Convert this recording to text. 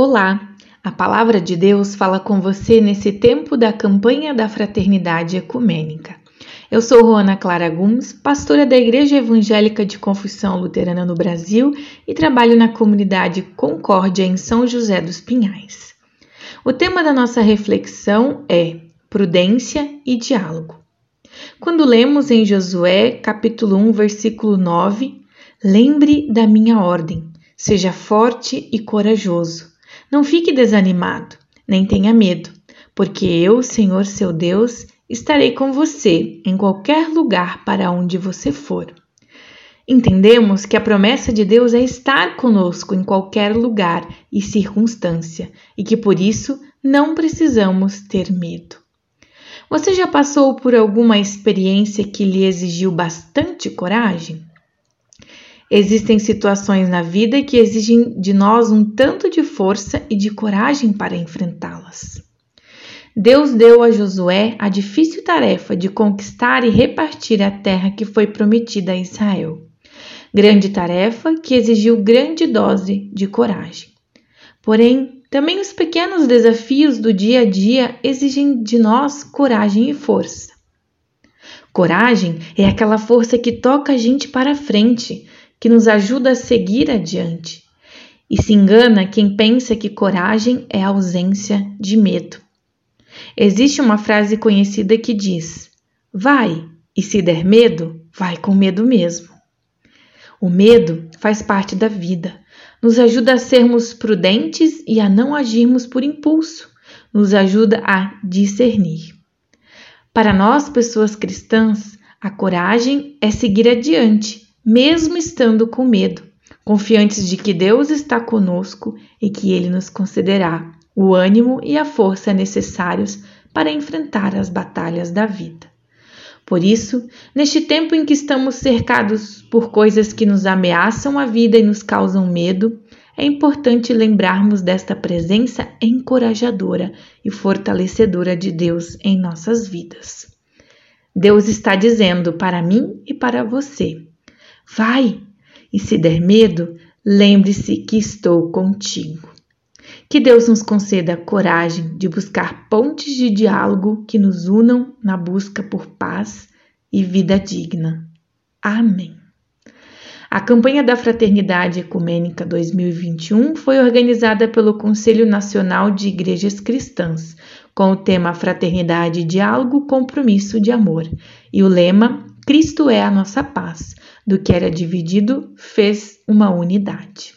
Olá! A palavra de Deus fala com você nesse tempo da campanha da Fraternidade Ecumênica. Eu sou Roana Clara Gomes, pastora da Igreja Evangélica de Confissão Luterana no Brasil e trabalho na comunidade Concórdia em São José dos Pinhais. O tema da nossa reflexão é prudência e diálogo. Quando lemos em Josué, capítulo 1, versículo 9, lembre da minha ordem, seja forte e corajoso não fique desanimado, nem tenha medo, porque eu, Senhor seu Deus, estarei com você em qualquer lugar para onde você for. Entendemos que a promessa de Deus é estar conosco em qualquer lugar e circunstância e que por isso não precisamos ter medo. Você já passou por alguma experiência que lhe exigiu bastante coragem? Existem situações na vida que exigem de nós um tanto de força e de coragem para enfrentá-las. Deus deu a Josué a difícil tarefa de conquistar e repartir a terra que foi prometida a Israel. Grande tarefa que exigiu grande dose de coragem. Porém, também os pequenos desafios do dia a dia exigem de nós coragem e força. Coragem é aquela força que toca a gente para frente, que nos ajuda a seguir adiante. E se engana quem pensa que coragem é ausência de medo. Existe uma frase conhecida que diz: Vai, e se der medo, vai com medo mesmo. O medo faz parte da vida, nos ajuda a sermos prudentes e a não agirmos por impulso, nos ajuda a discernir. Para nós, pessoas cristãs, a coragem é seguir adiante, mesmo estando com medo, confiantes de que Deus está conosco e que Ele nos concederá o ânimo e a força necessários para enfrentar as batalhas da vida. Por isso, neste tempo em que estamos cercados por coisas que nos ameaçam a vida e nos causam medo, é importante lembrarmos desta presença encorajadora e fortalecedora de Deus em nossas vidas. Deus está dizendo para mim e para você: Vai! E se der medo, lembre-se que estou contigo. Que Deus nos conceda a coragem de buscar pontes de diálogo que nos unam na busca por paz e vida digna. Amém. A campanha da Fraternidade Ecumênica 2021 foi organizada pelo Conselho Nacional de Igrejas Cristãs, com o tema Fraternidade, Diálogo, Compromisso de Amor, e o lema Cristo é a nossa paz do que era dividido, fez uma unidade.